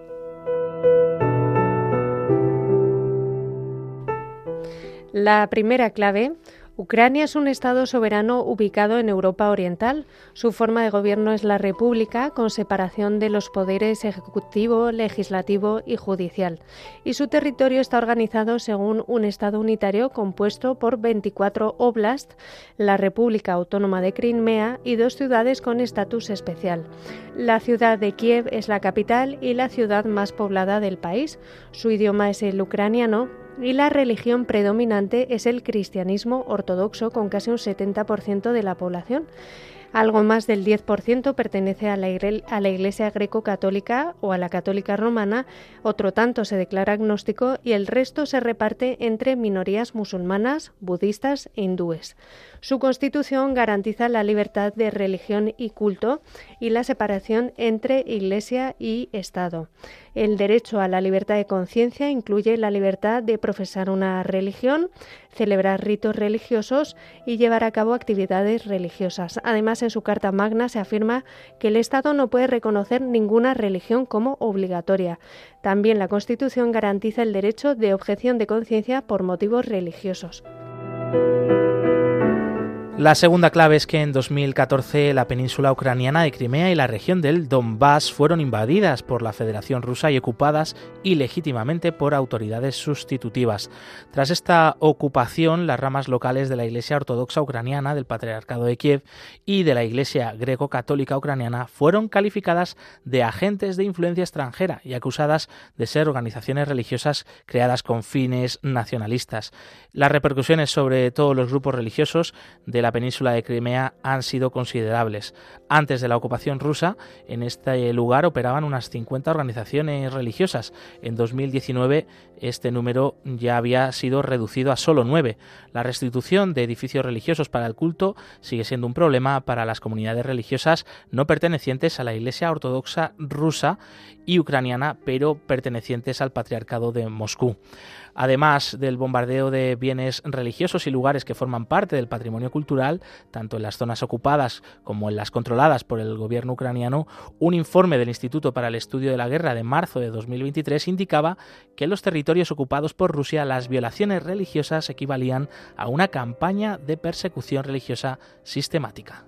C: La primera clave Ucrania es un Estado soberano ubicado en Europa Oriental. Su forma de gobierno es la República, con separación de los poderes ejecutivo, legislativo y judicial. Y su territorio está organizado según un Estado unitario compuesto por 24 oblasts, la República Autónoma de Crimea y dos ciudades con estatus especial. La ciudad de Kiev es la capital y la ciudad más poblada del país. Su idioma es el ucraniano y la religión predominante es el cristianismo ortodoxo con casi un 70% de la población. Algo más del 10% pertenece a la, Iglesia greco-católica o a la católica romana, otro tanto se declara agnóstico y el resto se reparte entre minorías musulmanas, budistas e hindúes. Su constitución garantiza la libertad de religión y culto y la separación entre Iglesia y Estado. El derecho a la libertad de conciencia incluye la libertad de profesar una religión, celebrar ritos religiosos y llevar a cabo actividades religiosas. Además, en su Carta Magna se afirma que el Estado no puede reconocer ninguna religión como obligatoria. También la Constitución garantiza el derecho de objeción de conciencia por motivos religiosos.
A: La segunda clave es que en 2014 la península ucraniana de Crimea y la región del Donbass fueron invadidas por la Federación Rusa y ocupadas ilegítimamente por autoridades sustitutivas. Tras esta ocupación, las ramas locales de la Iglesia Ortodoxa Ucraniana del Patriarcado de Kiev y de la Iglesia Greco-Católica Ucraniana fueron calificadas de agentes de influencia extranjera y acusadas de ser organizaciones religiosas creadas con fines nacionalistas. Las repercusiones sobre todos los grupos religiosos de la península de Crimea han sido considerables. Antes de la ocupación rusa, en este lugar operaban unas 50 organizaciones religiosas. En 2019 este número ya había sido reducido a solo nueve. La restitución de edificios religiosos para el culto sigue siendo un problema para las comunidades religiosas no pertenecientes a la Iglesia Ortodoxa rusa y ucraniana, pero pertenecientes al Patriarcado de Moscú. Además del bombardeo de bienes religiosos y lugares que forman parte del patrimonio cultural, tanto en las zonas ocupadas como en las controladas por el gobierno ucraniano, un informe del Instituto para el Estudio de la Guerra de marzo de 2023 indicaba que en los territorios ocupados por Rusia las violaciones religiosas equivalían a una campaña de persecución religiosa sistemática.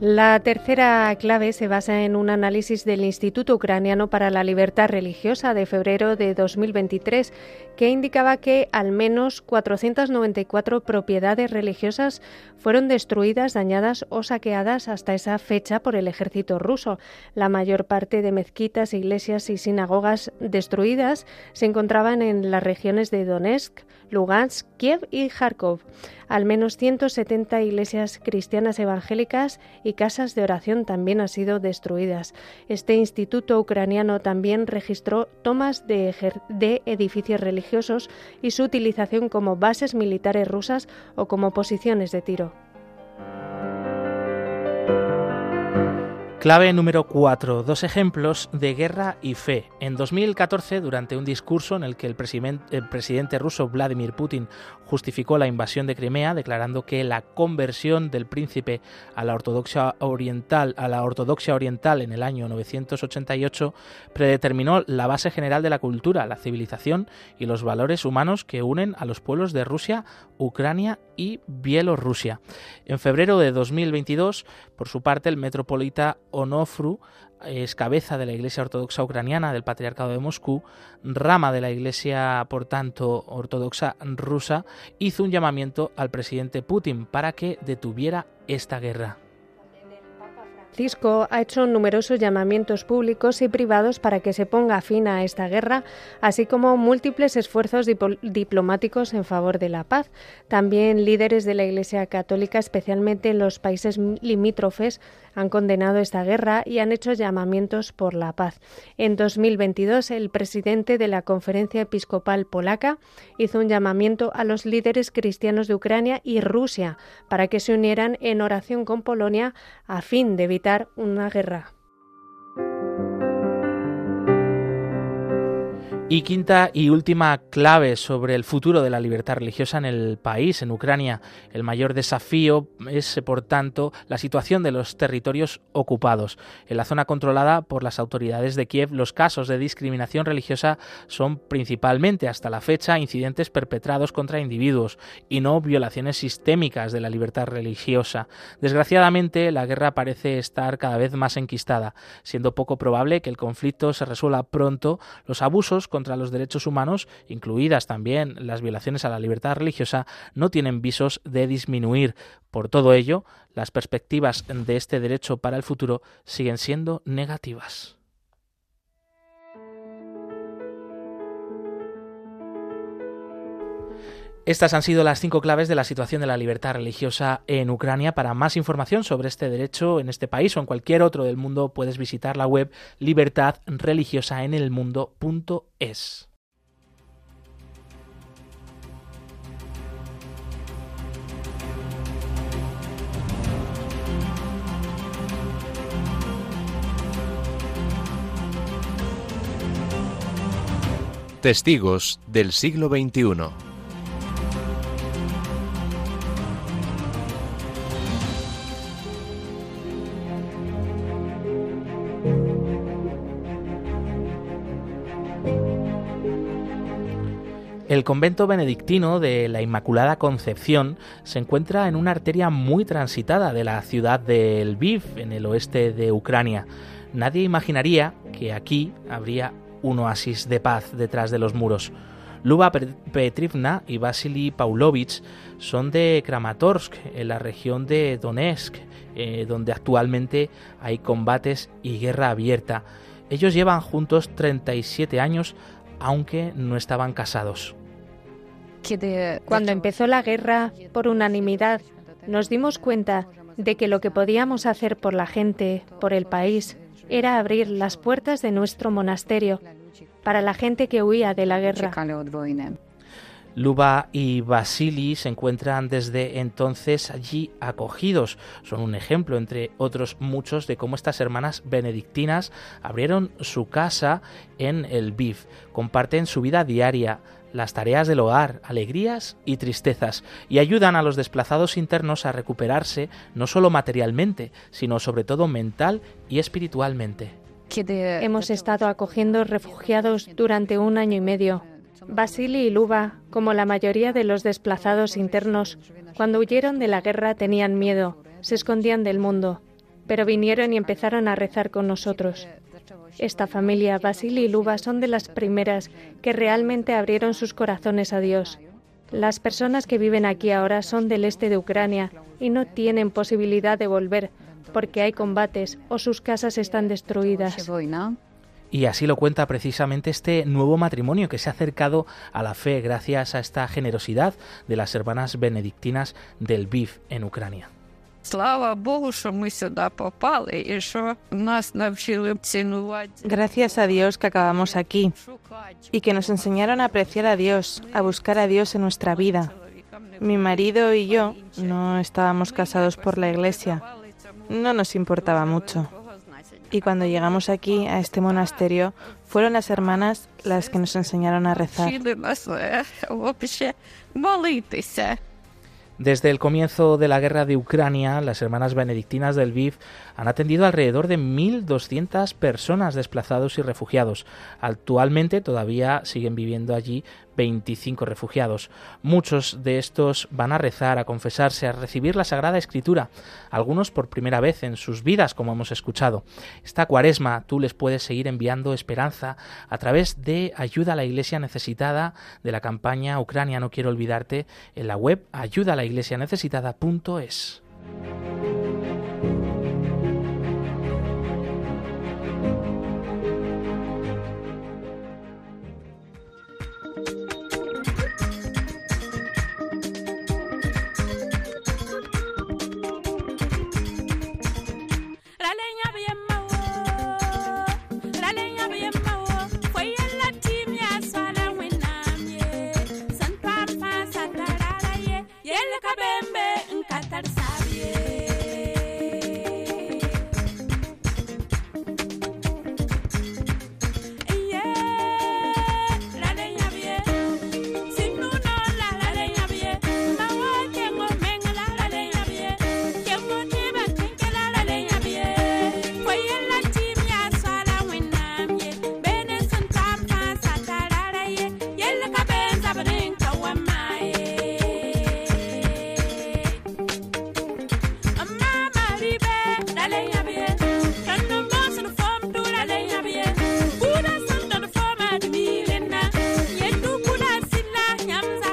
C: La tercera clave se basa en un análisis del Instituto Ucraniano para la Libertad Religiosa de febrero de 2023 que indicaba que al menos 494 propiedades religiosas fueron destruidas, dañadas o saqueadas hasta esa fecha por el ejército ruso. La mayor parte de mezquitas, iglesias y sinagogas destruidas se encontraban en las regiones de Donetsk, Lugansk, Kiev y Kharkov. Al menos 170 iglesias cristianas evangélicas y casas de oración también han sido destruidas. Este instituto ucraniano también registró tomas de, de edificios religiosos y su utilización como bases militares rusas o como posiciones de tiro.
A: Clave número 4. Dos ejemplos de guerra y fe. En 2014, durante un discurso en el que el, presidente ruso Vladimir Putin justificó la invasión de Crimea, declarando que la conversión del príncipe a la ortodoxia oriental, a la ortodoxia oriental en el año 988 predeterminó la base general de la cultura, la civilización y los valores humanos que unen a los pueblos de Rusia, Ucrania y Bielorrusia. En febrero de 2022, por su parte, el metropolita Onofru es cabeza de la Iglesia Ortodoxa Ucraniana del Patriarcado de Moscú, rama de la Iglesia, por tanto, Ortodoxa rusa, hizo un llamamiento al presidente Putin para que detuviera esta guerra.
C: Francisco ha hecho numerosos llamamientos públicos y privados para que se ponga fin a esta guerra, así como múltiples esfuerzos diplomáticos en favor de la paz. También líderes de la Iglesia Católica, especialmente en los países limítrofes, han condenado esta guerra y han hecho llamamientos por la paz. En 2022, el presidente de la Conferencia Episcopal Polaca hizo un llamamiento a los líderes cristianos de Ucrania y Rusia para que se unieran en oración con Polonia a fin de evitar una guerra.
A: Y quinta y última clave sobre el futuro de la libertad religiosa en el país, en Ucrania. El mayor desafío es, por tanto, la situación de los territorios ocupados. En la zona controlada por las autoridades de Kiev, los casos de discriminación religiosa son principalmente, hasta la fecha, incidentes perpetrados contra individuos y no violaciones sistémicas de la libertad religiosa. Desgraciadamente, la guerra parece estar cada vez más enquistada, siendo poco probable que el conflicto se resuelva pronto. Los abusos los derechos humanos, incluidas también las violaciones a la libertad religiosa, no tienen visos de disminuir. Por todo ello, las perspectivas de este derecho para el futuro siguen siendo negativas. Estas han sido las cinco claves de la situación de la libertad religiosa en Ucrania. Para más información sobre este derecho en este país o en cualquier otro del mundo, puedes visitar la web libertadreligiosaenelmundo.es.
E: Testigos del siglo XXI.
A: El convento benedictino de la Inmaculada Concepción se encuentra en una arteria muy transitada de la ciudad de Lviv, en el oeste de Ucrania. Nadie imaginaría que aquí habría un oasis de paz detrás de los muros. Luba Petrivna y Vasily Paulovich son de Kramatorsk, en la región de Donetsk, eh, donde actualmente hay combates y guerra abierta. Ellos llevan juntos 37 años, aunque no estaban casados.
C: Cuando empezó la guerra, por unanimidad, nos dimos cuenta de que lo que podíamos hacer por la gente, por el país, era abrir las puertas de nuestro monasterio para la gente que huía de la guerra.
A: Luba y Basili se encuentran desde entonces allí acogidos. Son un ejemplo, entre otros muchos, de cómo estas hermanas benedictinas abrieron su casa en el BIF. Comparten su vida diaria, las tareas del hogar, alegrías y tristezas, y ayudan a los desplazados internos a recuperarse no solo materialmente, sino sobre todo mental y espiritualmente.
C: Hemos estado acogiendo refugiados durante un año y medio. Basili y Luba, como la mayoría de los desplazados internos, cuando huyeron de la guerra tenían miedo, se escondían del mundo, pero vinieron y empezaron a rezar con nosotros. Esta familia, Basili y Luba, son de las primeras que realmente abrieron sus corazones a Dios. Las personas que viven aquí ahora son del este de Ucrania y no tienen posibilidad de volver porque hay combates o sus casas están destruidas.
A: Y así lo cuenta precisamente este nuevo matrimonio que se ha acercado a la fe gracias a esta generosidad de las hermanas benedictinas del BIF en Ucrania.
G: Gracias a Dios que acabamos aquí y que nos enseñaron a apreciar a Dios, a buscar a Dios en nuestra vida. Mi marido y yo no estábamos casados por la iglesia, no nos importaba mucho. Y cuando llegamos aquí, a este monasterio, fueron las hermanas las que nos enseñaron a rezar.
A: Desde el comienzo de la guerra de Ucrania, las hermanas benedictinas del VIF han atendido alrededor de 1.200 personas desplazados y refugiados. Actualmente todavía siguen viviendo allí 25 refugiados. Muchos de estos van a rezar, a confesarse, a recibir la Sagrada Escritura, algunos por primera vez en sus vidas, como hemos escuchado. Esta cuaresma tú les puedes seguir enviando esperanza a través de Ayuda a la Iglesia Necesitada de la campaña Ucrania No Quiero Olvidarte en la web ayudalaiglesianecesitada.es.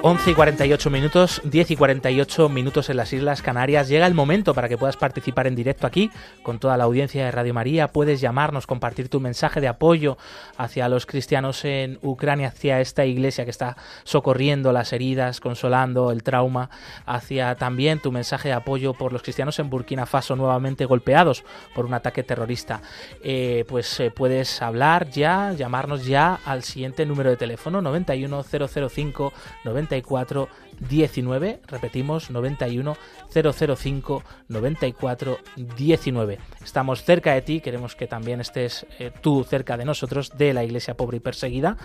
A: 11 y 48 minutos, 10 y 48 minutos en las Islas Canarias. Llega el momento para que puedas participar en directo aquí con toda la audiencia de Radio María. Puedes llamarnos, compartir tu mensaje de apoyo hacia los cristianos en Ucrania, hacia esta iglesia que está socorriendo las heridas, consolando el trauma, hacia también tu mensaje de apoyo por los cristianos en Burkina Faso nuevamente golpeados por un ataque terrorista. Eh, pues eh, puedes hablar ya, llamarnos ya al siguiente número de teléfono 91005 94 19, repetimos 91 005 94 19. Estamos cerca de ti, queremos que también estés eh, tú cerca de nosotros, de la Iglesia pobre y perseguida,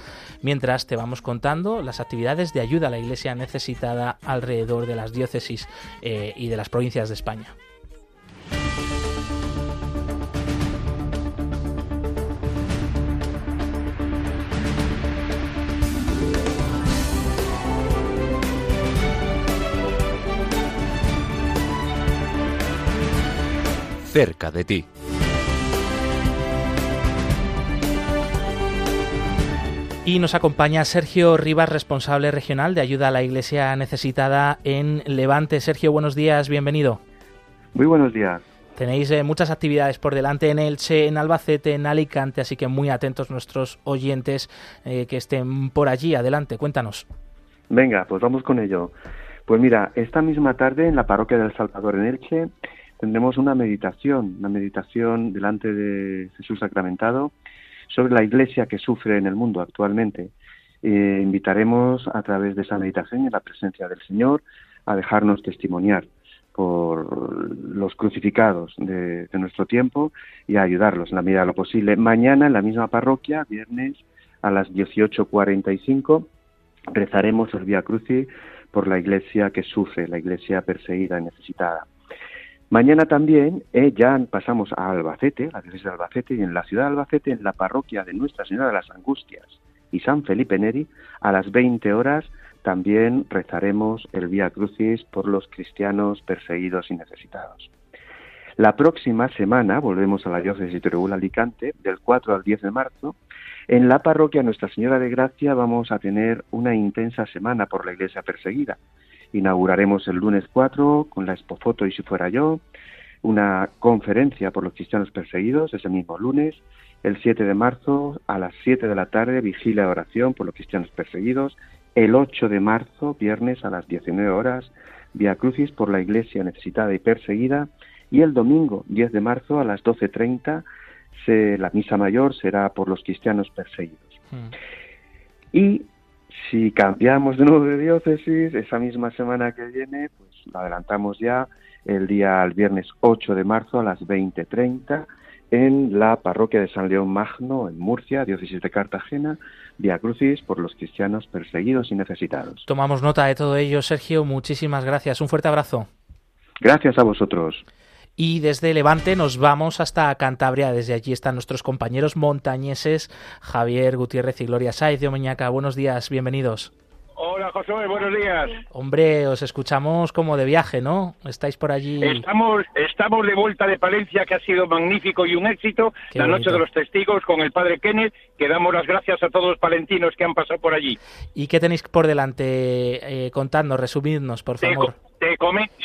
A: mientras te vamos contando las actividades de ayuda a la Iglesia necesitada alrededor de las diócesis eh, y de las provincias de España.
E: Cerca de ti.
A: Y nos acompaña Sergio Rivas, responsable regional de ayuda a la Iglesia necesitada en Levante. Sergio, buenos días, bienvenido.
H: Muy buenos días.
A: Tenéis eh, muchas actividades por delante en Elche, en Albacete, en Alicante, así que muy atentos nuestros oyentes eh, que estén por allí. Adelante, cuéntanos.
H: Venga, pues vamos con ello. Pues mira, esta misma tarde en la parroquia del Salvador en Elche tendremos una meditación, una meditación delante de Jesús sacramentado sobre la iglesia que sufre en el mundo actualmente. Eh, invitaremos a través de esa meditación y la presencia del Señor a dejarnos testimoniar por los crucificados de, nuestro tiempo y a ayudarlos en la medida de lo posible. Mañana en la misma parroquia, viernes a las 18.45, rezaremos el Vía Crucis por la iglesia que sufre, la iglesia perseguida y necesitada. Mañana también eh, ya pasamos a Albacete, la diócesis de Albacete, y en la ciudad de Albacete, en la parroquia de Nuestra Señora de las Angustias y San Felipe Neri, a las 20 horas también rezaremos el Vía Crucis por los cristianos perseguidos y necesitados. La próxima semana volvemos a la diócesis de Teruel Alicante, del 4 al 10 de marzo. En la parroquia Nuestra Señora de Gracia vamos a tener una intensa semana por la iglesia perseguida. Inauguraremos el lunes 4 con la Expofoto y si fuera yo, una conferencia por los cristianos perseguidos ese mismo lunes, el 7 de marzo a las 7 de la tarde, vigilia de oración por los cristianos perseguidos, el 8 de marzo, viernes a las 19 horas, Via Crucis por la Iglesia necesitada y perseguida, y el domingo 10 de marzo a las 12.30 la misa mayor será por los cristianos perseguidos. Hmm. Y si cambiamos de nuevo de diócesis, esa misma semana que viene, pues la adelantamos ya el día, el viernes 8 de marzo a las 20.30 en la parroquia de San León Magno, en Murcia, diócesis de Cartagena, Via Crucis por los cristianos perseguidos y necesitados.
A: Tomamos nota de todo ello, Sergio. Muchísimas gracias. Un fuerte abrazo.
H: Gracias a vosotros.
A: Y desde Levante nos vamos hasta Cantabria. Desde allí están nuestros compañeros montañeses Javier Gutiérrez y Gloria Saiz de Omeñaca. Buenos días, bienvenidos.
I: Hola José, buenos días.
A: Hombre, os escuchamos como de viaje, ¿no? Estáis por allí.
I: Estamos, estamos de vuelta de Palencia, que ha sido magnífico y un éxito. la noche de los testigos con el padre Kenneth, que damos las gracias a todos los palentinos que han pasado por allí.
A: ¿Y qué tenéis por delante? Eh, contadnos, resumidnos, por favor.
I: Te,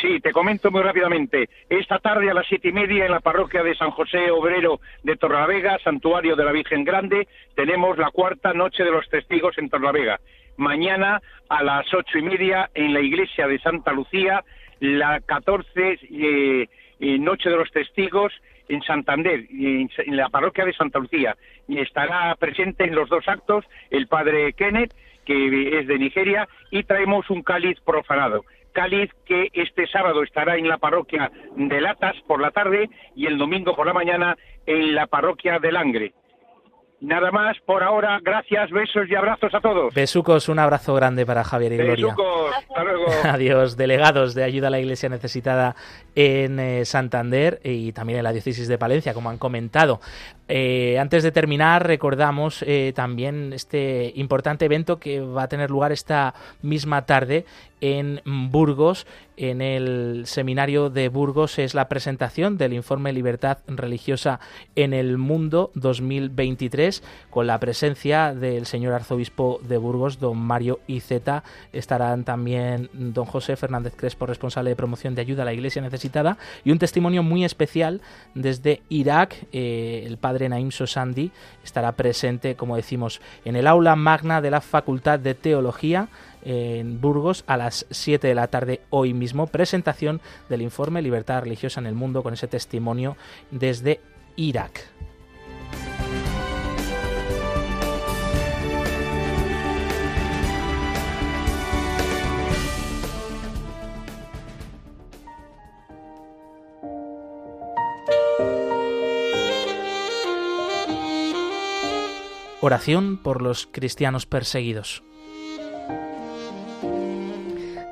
I: sí, te comento muy rápidamente. Esta tarde a las siete y media en la parroquia de San José Obrero de Torlavega, Santuario de la Virgen Grande, tenemos la cuarta noche de los testigos en Torlavega mañana a las ocho y media en la iglesia de Santa Lucía, la catorce eh, eh, Noche de los Testigos en Santander, en, la parroquia de Santa Lucía. Y estará presente en los dos actos el padre Kenneth, que es de Nigeria, y traemos un cáliz profanado. Cáliz que este sábado estará en la parroquia de Latas por la tarde y el domingo por la mañana en la parroquia de Langre. Nada más por ahora. Gracias, besos y abrazos a todos.
A: Besucos, un abrazo grande para Javier y Gloria.
I: Besucos, hasta luego.
A: Adiós, delegados de ayuda a la Iglesia necesitada en eh, Santander y también en la diócesis de Palencia, como han comentado. Eh, antes de terminar, recordamos eh, también este importante evento que va a tener lugar esta misma tarde en Burgos, en el seminario de Burgos, es la presentación del informe Libertad Religiosa en el Mundo 2023, con la presencia del señor arzobispo de Burgos, don Mario Iceta. Estarán también don José Fernández Crespo, responsable de promoción de ayuda a la Iglesia necesitada, y un testimonio muy especial desde Irak, eh, el padre Naim Sosandi estará presente, como decimos, en el aula magna de la Facultad de Teología en Burgos a las 7 de la tarde hoy mismo. Presentación del informe Libertad Religiosa en el Mundo con ese testimonio desde Irak. Oración por los cristianos perseguidos.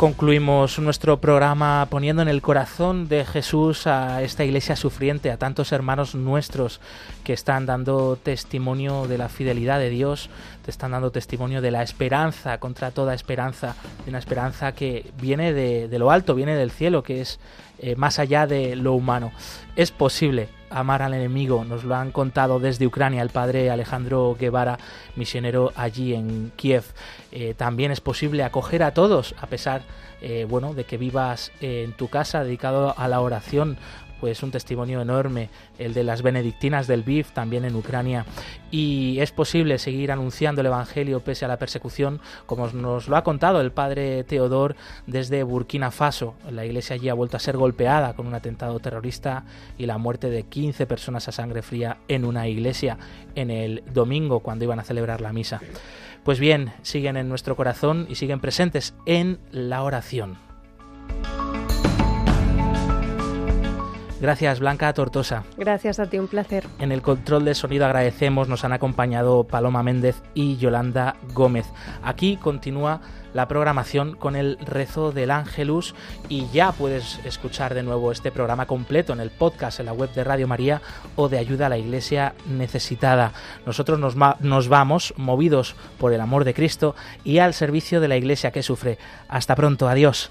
A: Concluimos nuestro programa poniendo en el corazón de Jesús a esta iglesia sufriente, a tantos hermanos nuestros que están dando testimonio de la fidelidad de Dios, te están dando testimonio de la esperanza contra toda esperanza, de una esperanza que viene de, lo alto, viene del cielo, que es eh, más allá de lo humano. Es posible amar al enemigo. Nos lo han contado desde Ucrania el padre Alejandro Guevara, misionero allí en Kiev. Eh, también es posible acoger a todos, a pesar eh, bueno, de que vivas en tu casa dedicado a la oración pues un testimonio enorme, el de las benedictinas del BIF también en Ucrania. Y es posible seguir anunciando el Evangelio pese a la persecución, como nos lo ha contado el padre Teodor desde Burkina Faso. La iglesia allí ha vuelto a ser golpeada con un atentado terrorista y la muerte de 15 personas a sangre fría en una iglesia en el domingo cuando iban a celebrar la misa. Pues bien, siguen en nuestro corazón y siguen presentes en la oración. Gracias, Blanca Tortosa.
C: Gracias a ti, un placer.
A: En el control de sonido agradecemos, nos han acompañado Paloma Méndez y Yolanda Gómez. Aquí continúa la programación con el rezo del Ángelus y ya puedes escuchar de nuevo este programa completo en el podcast en la web de Radio María o de Ayuda a la Iglesia Necesitada. Nosotros nos, nos vamos movidos por el amor de Cristo y al servicio de la Iglesia que sufre. Hasta pronto, adiós.